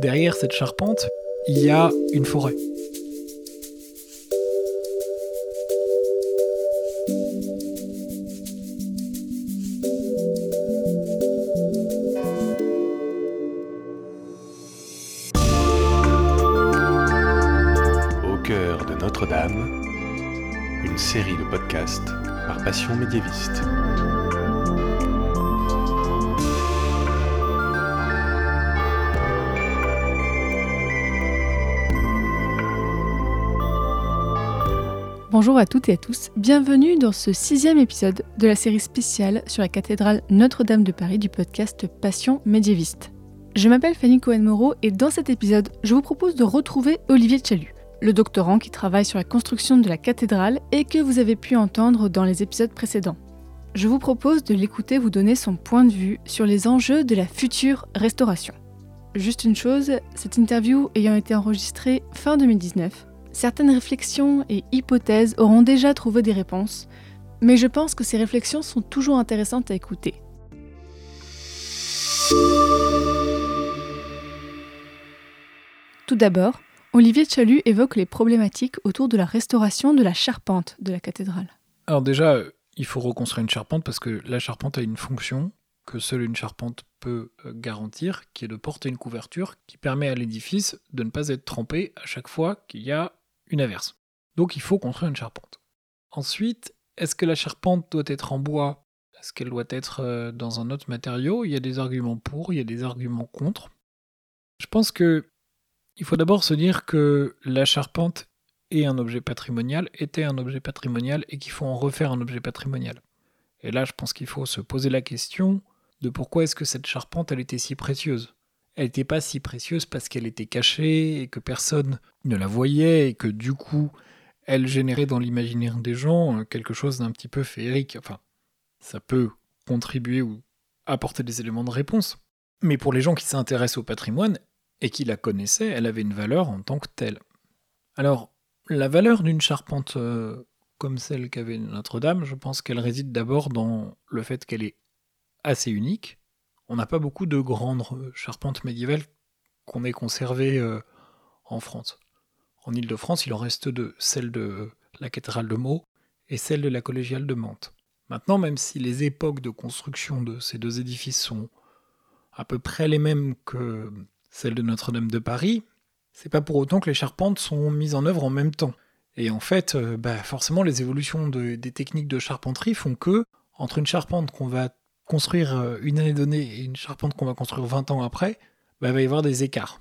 Derrière cette charpente, il y a une forêt. Au cœur de Notre-Dame, une série de podcasts par Passion médiéviste. Bonjour à toutes et à tous, bienvenue dans ce sixième épisode de la série spéciale sur la cathédrale Notre-Dame de Paris du podcast Passion médiéviste. Je m'appelle Fanny Cohen-Moreau et dans cet épisode, je vous propose de retrouver Olivier Chalut, le doctorant qui travaille sur la construction de la cathédrale et que vous avez pu entendre dans les épisodes précédents. Je vous propose de l'écouter vous donner son point de vue sur les enjeux de la future restauration. Juste une chose, cette interview ayant été enregistrée fin 2019, Certaines réflexions et hypothèses auront déjà trouvé des réponses, mais je pense que ces réflexions sont toujours intéressantes à écouter. Tout d'abord, Olivier Chalut évoque les problématiques autour de la restauration de la charpente de la cathédrale. Alors déjà, il faut reconstruire une charpente parce que la charpente a une fonction que seule une charpente peut euh, garantir, qui est de porter une couverture qui permet à l'édifice de ne pas être trempé à chaque fois qu'il y a une averse. Donc il faut construire une charpente. Ensuite, est-ce que la charpente doit être en bois? Est-ce qu'elle doit être euh, dans un autre matériau? Il y a des arguments pour, il y a des arguments contre. Je pense que il faut d'abord se dire que la charpente est un objet patrimonial, était un objet patrimonial et qu'il faut en refaire un objet patrimonial. Et là, je pense qu'il faut se poser la question de pourquoi est-ce que cette charpente elle était si précieuse? Elle n'était pas si précieuse parce qu'elle était cachée et que personne ne la voyait et que du coup, elle générait dans l'imaginaire des gens euh, quelque chose d'un petit peu féerique. Enfin, ça peut contribuer ou apporter des éléments de réponse. Mais pour les gens qui s'intéressent au patrimoine et qui la connaissaient, elle avait une valeur en tant que telle. Alors, la valeur d'une charpente euh, comme celle qu'avait Notre-Dame, je pense qu'elle réside d'abord dans le fait qu'elle est assez unique, on n'a pas beaucoup de grandes charpentes médiévales qu'on ait conservées euh, en France. En Ile-de-France, il en reste deux, celle de la cathédrale de Meaux et celle de la collégiale de Mantes. Maintenant, même si les époques de construction de ces deux édifices sont à peu près les mêmes que celles de Notre-Dame de Paris, c'est pas pour autant que les charpentes sont mises en œuvre en même temps. Et en fait, euh, bah, forcément, les évolutions des techniques de charpenterie font que, entre une charpente qu'on va construire euh, une année donnée et une charpente qu'on va construire 20 ans après, bah, il va y avoir des écarts.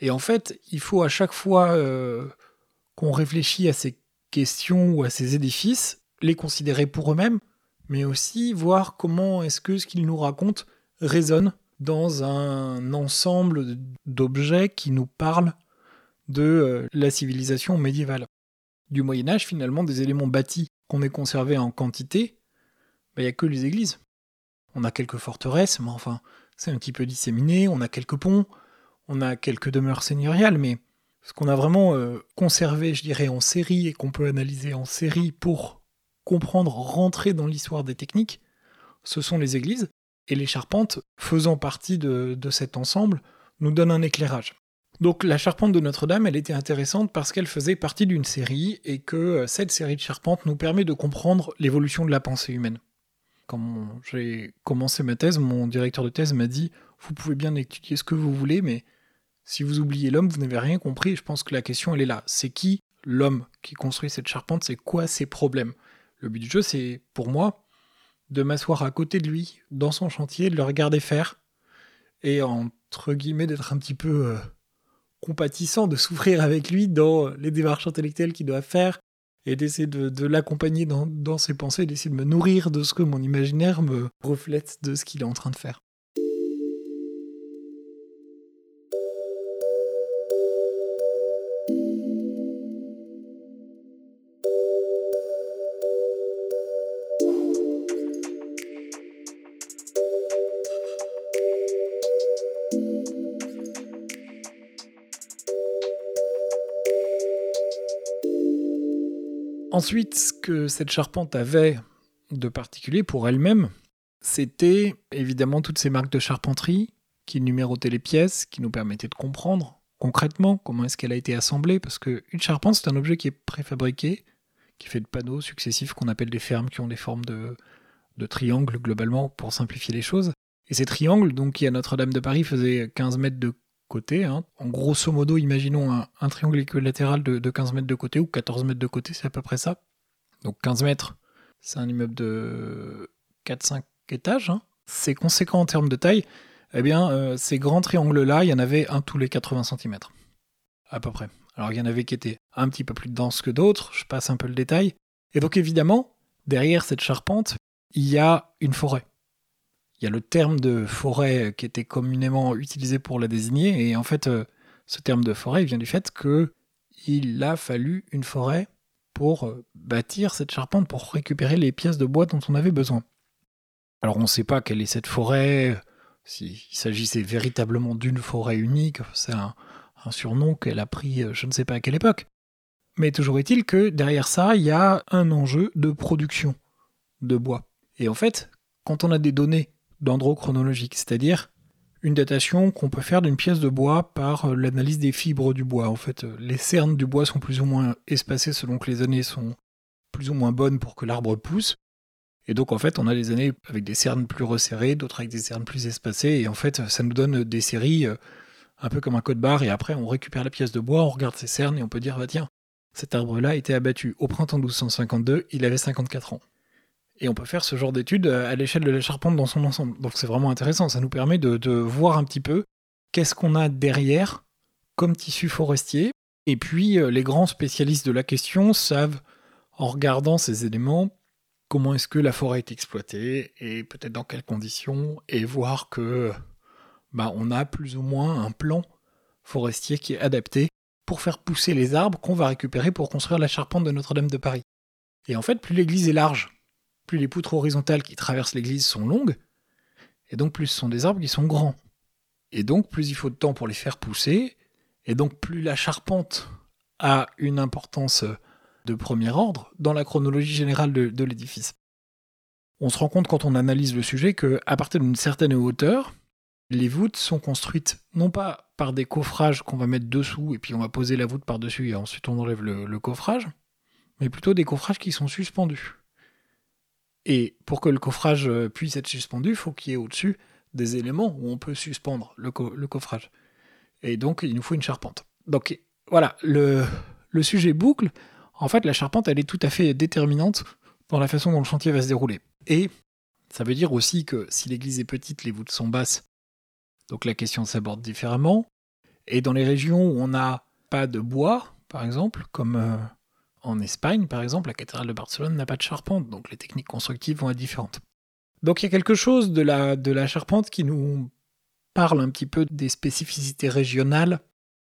Et en fait, il faut à chaque fois euh, qu'on réfléchit à ces questions ou à ces édifices, les considérer pour eux-mêmes, mais aussi voir comment est-ce que ce qu'ils nous racontent résonne dans un ensemble d'objets qui nous parlent de euh, la civilisation médiévale. Du Moyen Âge, finalement, des éléments bâtis qu'on ait conservés en quantité, bah, il n'y a que les églises. On a quelques forteresses, mais enfin, c'est un petit peu disséminé. On a quelques ponts, on a quelques demeures seigneuriales, mais ce qu'on a vraiment euh, conservé, je dirais, en série et qu'on peut analyser en série pour comprendre, rentrer dans l'histoire des techniques, ce sont les églises. Et les charpentes, faisant partie de, cet ensemble, nous donnent un éclairage. Donc la charpente de Notre-Dame, elle était intéressante parce qu'elle faisait partie d'une série et que euh, cette série de charpentes nous permet de comprendre l'évolution de la pensée humaine quand j'ai commencé ma thèse, mon directeur de thèse m'a dit Vous pouvez bien étudier ce que vous voulez, mais si vous oubliez l'homme, vous n'avez rien compris. Je pense que la question, elle est là. C'est qui l'homme qui construit cette charpente? C'est quoi ses problèmes? Le but du jeu, c'est pour moi de m'asseoir à côté de lui, dans son chantier, de le regarder faire, et entre guillemets d'être un petit peu euh, compatissant, de souffrir avec lui dans les démarches intellectuelles qu'il doit faire, et d'essayer de, l'accompagner dans, ses pensées, d'essayer de me nourrir de ce que mon imaginaire me reflète de ce qu'il est en train de faire. Ensuite, ce que cette charpente avait de particulier pour elle-même, c'était évidemment toutes ces marques de charpenterie, qui numérotait les pièces, qui nous permettait de comprendre concrètement comment est-ce qu'elle a été assemblée, parce qu'une charpente, c'est un objet qui est préfabriqué, qui fait de panneaux successifs qu'on appelle des fermes, qui ont des formes de, de triangles globalement, pour simplifier les choses. Et ces triangles, donc qui à Notre-Dame de Paris faisaient 15 mètres de hein. en grosso modo, imaginons un, triangle équilatéral de, de 15 mètres de côté, ou 14 mètres de côté, c'est à peu près ça. Donc 15 mètres, c'est un immeuble de 4-5 étages, hein. c'est conséquent en termes de taille, eh bien, euh, ces grands triangles-là, il y en avait un tous les 80 cm, à peu près. Alors, il y en avait qui étaient un petit peu plus denses que d'autres, je passe un peu le détail. Et donc, évidemment, derrière cette charpente, il y a une forêt. Il y a le terme de forêt qui était communément utilisé pour la désigner, et en fait, euh, ce terme de forêt vient du fait que il a fallu une forêt pour euh, bâtir cette charpente, pour récupérer les pièces de bois dont on avait besoin. Alors on ne sait pas quelle est cette forêt, s'il s'agissait véritablement d'une forêt unique, c'est un, surnom qu'elle a pris euh, je ne sais pas à quelle époque. Mais toujours est-il que derrière ça, il y a un enjeu de production de bois. Et en fait, quand on a des données dendrochronologiques, c'est-à-dire une datation qu'on peut faire d'une pièce de bois par euh, l'analyse des fibres du bois. En fait, euh, les cernes du bois sont plus ou moins espacées selon que les années sont plus ou moins bonnes pour que l'arbre pousse. Et donc en fait, on a des années avec des cernes plus resserrées, d'autres avec des cernes plus espacées, et en fait, ça nous donne des séries euh, un peu comme un code barre, et après on récupère la pièce de bois, on regarde ces cernes, et on peut dire, bah tiens, cet arbre-là été abattu au printemps 1252, il avait 54 ans. Et on peut faire ce genre d'études euh, à l'échelle de la charpente dans son ensemble. Donc c'est vraiment intéressant, ça nous permet de, de voir un petit peu qu'est-ce qu'on a derrière comme tissu forestier. Et puis euh, les grands spécialistes de la question savent, en regardant ces éléments, comment est-ce que la forêt est exploitée et peut-être dans quelles conditions et voir que bah, on a plus ou moins un plan forestier qui est adapté pour faire pousser les arbres qu'on va récupérer pour construire la charpente de Notre-Dame de Paris. Et en fait, plus l'église est large, plus les poutres horizontales qui traversent l'église sont longues, et donc plus ce sont des arbres qui sont grands. Et donc plus il faut de temps pour les faire pousser, et donc plus la charpente a une importance de premier ordre dans la chronologie générale de, l'édifice. On se rend compte quand on analyse le sujet qu'à partir d'une certaine hauteur, les voûtes sont construites non pas par des coffrages qu'on va mettre dessous et puis on va poser la voûte par-dessus et ensuite on enlève le, coffrage, mais plutôt des coffrages qui sont suspendus. Et pour que le coffrage puisse être suspendu, il faut qu'il y ait au-dessus des éléments où on peut suspendre le, coffrage. Et donc il nous faut une charpente. Donc voilà, le, le sujet boucle, en fait, la charpente, elle est tout à fait déterminante dans la façon dont le chantier va se dérouler. Et ça veut dire aussi que si l'église est petite, les voûtes sont basses, donc la question s'aborde différemment. Et dans les régions où on n'a pas de bois, par exemple, comme euh, en Espagne, par exemple, la cathédrale de Barcelone n'a pas de charpente, donc les techniques constructives vont être différentes. Donc il y a quelque chose de la, de la charpente qui nous parle un petit peu des spécificités régionales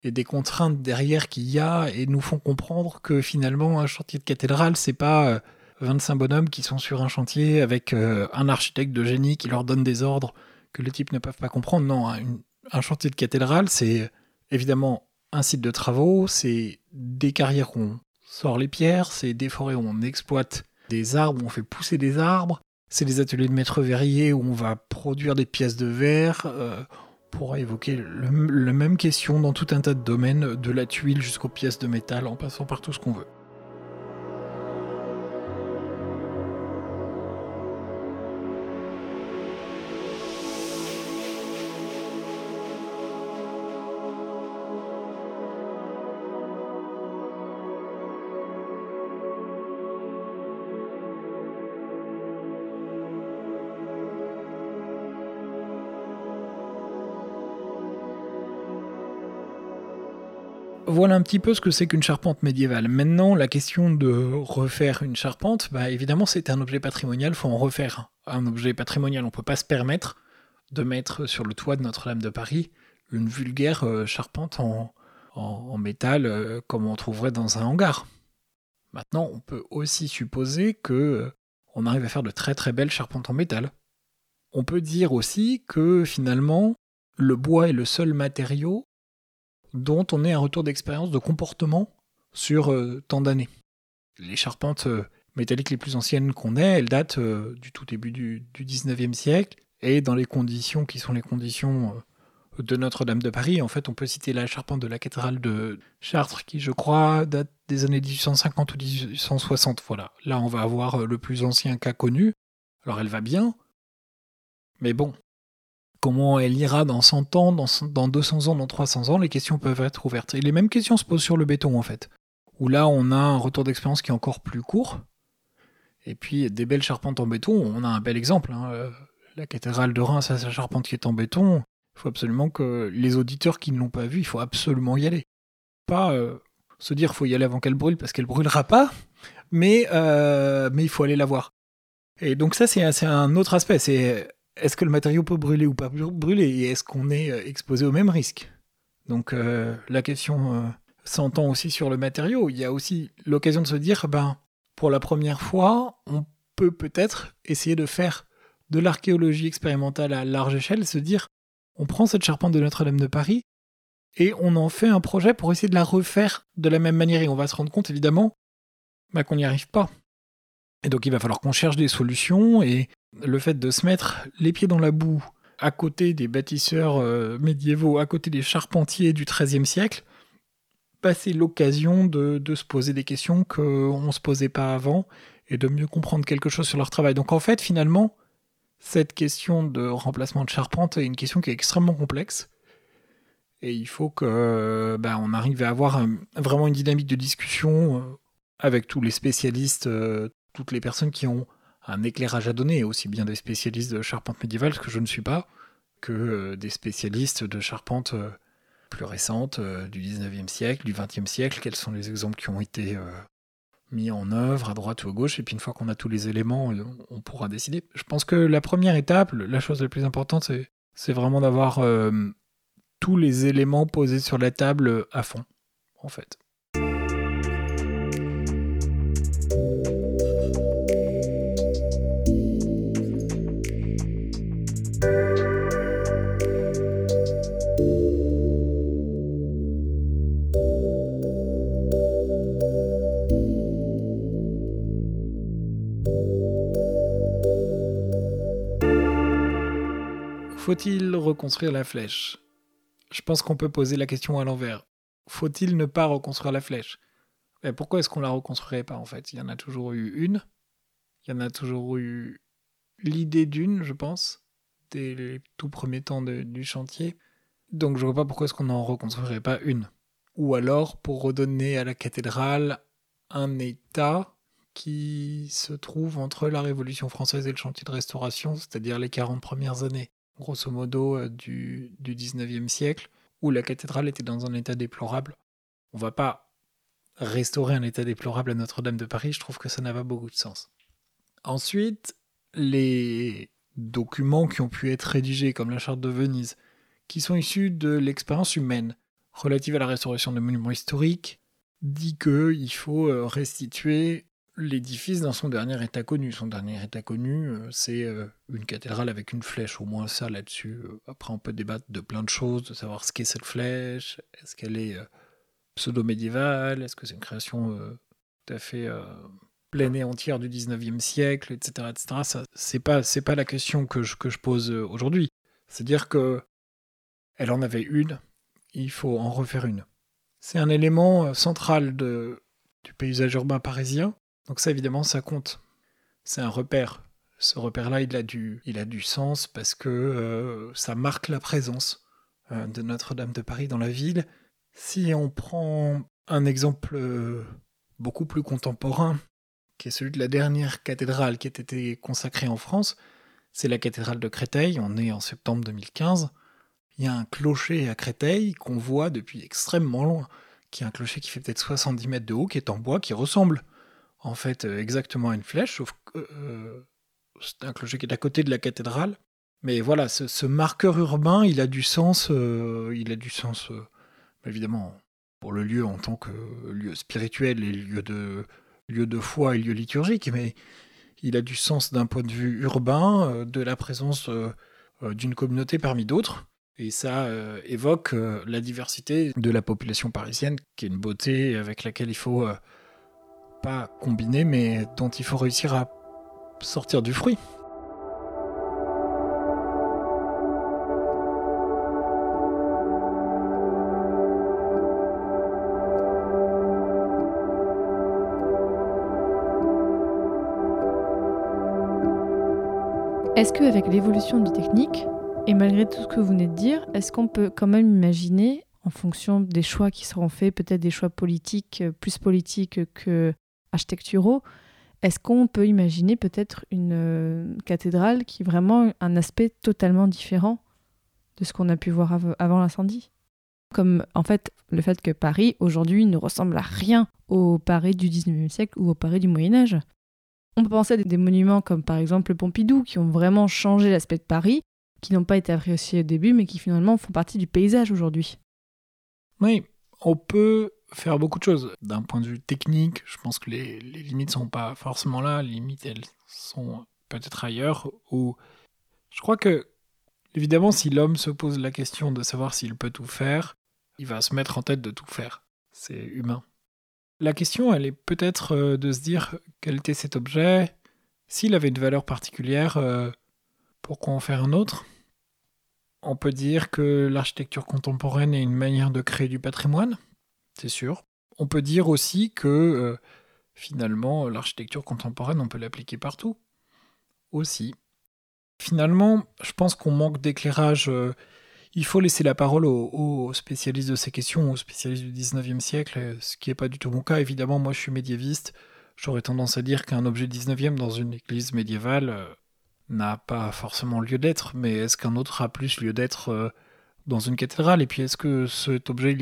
et des contraintes derrière qu'il y a et nous font comprendre que finalement un chantier de cathédrale c'est pas 25 euh, bonhommes qui sont sur un chantier avec euh, un architecte de génie qui leur donne des ordres que les types ne peuvent pas comprendre. Non, un chantier de cathédrale c'est évidemment un site de travaux, c'est des carrières où on sort les pierres, c'est des forêts où on exploite des arbres, où on fait pousser des arbres, c'est des ateliers de maître verrier où on va produire des pièces de verre. Euh, pourra évoquer la même question dans tout un tas de domaines, de la tuile jusqu'aux pièces de métal, en passant par tout ce qu'on veut. Voilà un petit peu ce que c'est qu'une charpente médiévale. Maintenant, la question de refaire une charpente, bah évidemment, c'est un objet patrimonial, faut en refaire un objet patrimonial. On peut pas se permettre de mettre sur le toit de Notre-Dame de Paris une vulgaire euh, charpente en, métal euh, comme on trouverait dans un hangar. Maintenant, on peut aussi supposer que euh, on arrive à faire de très très belles charpentes en métal. On peut dire aussi que finalement, le bois est le seul matériau dont on ait un retour d'expérience de comportement sur euh, tant d'années. Les charpentes euh, métalliques les plus anciennes qu'on ait, elles datent euh, du tout début du, du, 19e siècle, et dans les conditions qui sont les conditions de Notre-Dame de Paris. En fait, on peut citer la charpente de la cathédrale de Chartres, qui, je crois, date des années 1850 ou 1860. Voilà, là, on va avoir le plus ancien cas connu. Alors, elle va bien, mais bon, comment elle ira dans 100 ans, dans, dans 200 ans, dans 300 ans, les questions peuvent être ouvertes. Et les mêmes questions se posent sur le béton, en fait, où là, on a un retour d'expérience qui est encore plus court. Et puis, des belles charpentes en béton, on a un bel exemple. Hein. La cathédrale de Reims, sa charpente qui est en béton, il faut absolument que les auditeurs qui ne l'ont pas vu, il faut absolument y aller. Pas euh, se dire faut y aller avant qu'elle brûle parce qu'elle brûlera pas, mais, euh, mais il faut aller la voir. Et donc ça c'est un autre aspect, c'est est-ce que le matériau peut brûler ou pas brûler et est-ce qu'on est euh, exposé au même risque? Donc la question s'entend aussi sur le matériau. Il y a aussi l'occasion de se dire, ben, pour la première fois, on peut peut-être essayer de faire de l'archéologie expérimentale à large échelle, se dire, on prend cette charpente de Notre-Dame de Paris et on en fait un projet pour essayer de la refaire de la même manière. Et on va se rendre compte, évidemment, bah, qu'on n'y arrive pas. Et donc il va falloir qu'on cherche des solutions. Et le fait de se mettre les pieds dans la boue à côté des bâtisseurs euh, médiévaux, à côté des charpentiers du XIIIe siècle, bah, c'est l'occasion de, se poser des questions qu'on ne se posait pas avant et de mieux comprendre quelque chose sur leur travail. Donc en fait, finalement, cette question de remplacement de charpente est une question qui est extrêmement complexe. Et il faut que bah, arrive à avoir vraiment une dynamique de discussion euh, avec tous les spécialistes, euh, toutes les personnes qui ont un éclairage à donner, aussi bien des spécialistes de charpente médiévale, ce que je ne suis pas, que euh, des spécialistes de charpente plus récentes du 19e siècle, du 20e siècle, quels sont les exemples qui ont été mis en œuvre à droite ou à gauche, et puis une fois qu'on a tous les éléments, euh, on pourra décider. Je pense que la première étape, la chose la plus importante, c'est vraiment d'avoir euh, tous les éléments posés sur la table à fond, en fait. Faut-il reconstruire la flèche? Je pense qu'on peut poser la question à l'envers. Faut-il ne pas reconstruire la flèche? Mais Pourquoi est-ce qu'on la reconstruirait pas en fait? Il y en a toujours eu une. Il y en a toujours eu l'idée d'une, je pense, dès les tout premiers temps du chantier. Donc je vois pas pourquoi est-ce qu'on n'en reconstruirait pas une. Ou alors pour redonner à la cathédrale un état qui se trouve entre la Révolution française et le chantier de restauration, c'est-à-dire les 40 premières années grosso modo, euh, du, du 19e siècle, où la cathédrale était dans un état déplorable. On va pas restaurer un état déplorable à Notre-Dame de Paris, je trouve que ça n'a pas beaucoup de sens. Ensuite, les documents qui ont pu être rédigés, comme la charte de Venise, qui sont issus de l'expérience humaine relative à la restauration de monuments historiques, dit qu'il faut euh, restituer l'édifice dans son dernier état connu. Son dernier état connu, euh, c'est euh, une cathédrale avec une flèche, au moins ça là-dessus. Euh, après, on peut débattre de plein de choses, de savoir ce qu'est cette flèche, est-ce qu'elle est pseudo-médiévale, est-ce que c'est une création tout à fait pleine et entière du 19e siècle, etc. etc. Ça, c'est pas, c'est pas la question que je, que je pose aujourd'hui. C'est-à-dire que elle en avait une, il faut en refaire une. C'est un élément central du paysage urbain parisien donc ça, évidemment, ça compte. C'est un repère. Ce repère-là, il, a du, il a du sens parce que euh, ça marque la présence euh, de Notre-Dame de Paris dans la ville. Si on prend un exemple euh, beaucoup plus contemporain, qui est celui de la dernière cathédrale qui a été consacrée en France, c'est la cathédrale de Créteil, on est en septembre 2015. Il y a un clocher à Créteil qu'on voit depuis extrêmement loin, qui est un clocher qui fait peut-être 70 mètres de haut, qui est en bois, qui ressemble en fait euh, exactement une flèche, sauf que euh, c'est un clocher qui est à côté de la cathédrale. Mais voilà, ce, marqueur urbain, il a du sens, euh, il a du sens, évidemment, pour le lieu en tant que lieu spirituel et lieu de, lieu de foi et lieu liturgique, mais il a du sens d'un point de vue urbain, de la présence d'une communauté parmi d'autres. Et ça évoque la diversité de la population parisienne, qui est une beauté avec laquelle il faut pas combiné, mais dont il faut réussir à sortir du fruit. Est-ce qu'avec l'évolution des techniques, et malgré tout ce que vous venez de dire, est-ce qu'on peut quand même imaginer, en fonction des choix qui seront faits, peut-être des choix politiques, euh, plus politiques que architecturaux, est-ce qu'on peut imaginer peut-être une euh, cathédrale qui vraiment un aspect totalement différent de ce qu'on a pu voir avant l'incendie? Comme en fait le fait que Paris aujourd'hui ne ressemble à rien au Paris du 19e siècle ou au Paris du Moyen Âge. On peut penser à des monuments comme par exemple le Pompidou qui ont vraiment changé l'aspect de Paris, qui n'ont pas été appréciés au début mais qui finalement font partie du paysage aujourd'hui. Oui, on peut faire beaucoup de choses. D'un point de vue technique, je pense que les, les limites sont pas forcément là. Les limites, elles sont peut-être ailleurs. Ou je crois que, évidemment, si l'homme se pose la question de savoir s'il peut tout faire, il va se mettre en tête de tout faire. C'est humain. La question, elle est peut-être euh, de se dire quel était cet objet, s'il avait une valeur particulière, euh, pourquoi en faire un autre? On peut dire que l'architecture contemporaine est une manière de créer du patrimoine c'est sûr. On peut dire aussi que euh, finalement, l'architecture contemporaine, on peut l'appliquer partout. Aussi. Finalement, je pense qu'on manque d'éclairage. Euh, il faut laisser la parole aux, spécialistes de ces questions, aux spécialistes du 19e siècle, ce qui n'est pas du tout mon cas. Évidemment, moi je suis médiéviste. J'aurais tendance à dire qu'un objet 19e dans une église médiévale euh, n'a pas forcément lieu d'être, mais est-ce qu'un autre a plus lieu d'être dans une cathédrale? Et puis est-ce que cet objet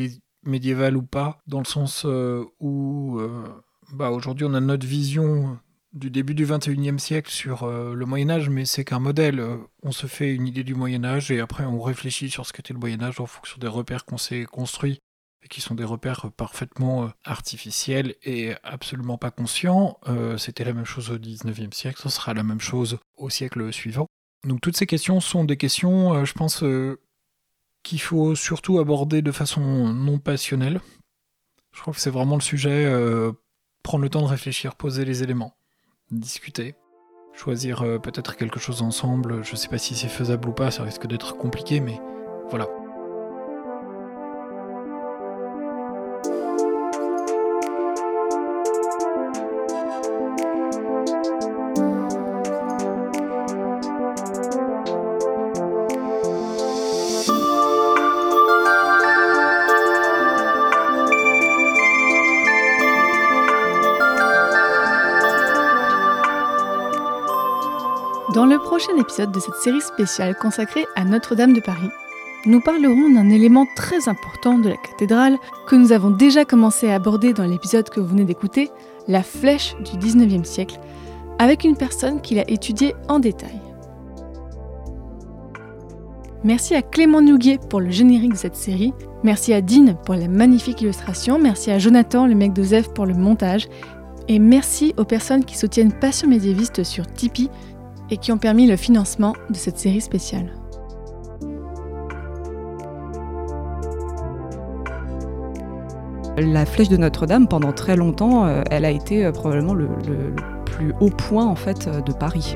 médiéval ou pas, dans le sens euh, où euh, bah, aujourd'hui on a notre vision du début du 21e siècle sur euh, le Moyen Âge, mais c'est qu'un modèle. On se fait une idée du Moyen Âge et après on réfléchit sur ce qu'était le Moyen Âge en fonction des repères qu'on s'est construits et qui sont des repères parfaitement artificiels et absolument pas conscients. C'était la même chose au 19e siècle, ce sera la même chose au siècle suivant. Donc toutes ces questions sont des questions, je pense, qu'il faut surtout aborder de façon non passionnelle. Je crois que c'est vraiment le sujet, euh, prendre le temps de réfléchir, poser les éléments, discuter, choisir euh, peut-être quelque chose ensemble. Je sais pas si c'est faisable ou pas, ça risque d'être compliqué, mais voilà. Dans le prochain épisode de cette série spéciale consacrée à Notre-Dame de Paris, nous parlerons d'un élément très important de la cathédrale que nous avons déjà commencé à aborder dans l'épisode que vous venez d'écouter, la flèche du 19e siècle, avec une personne qui l'a étudiée en détail. Merci à Clément Nouguet pour le générique de cette série, merci à Dean pour la magnifique illustration, merci à Jonathan, le mec d'Ozef, pour le montage, et merci aux personnes qui soutiennent Passion médiéviste sur Tipeee et qui ont permis le financement de cette série spéciale. La flèche de Notre-Dame, pendant très longtemps, euh, elle a été euh, probablement le, plus haut point en fait euh, de Paris.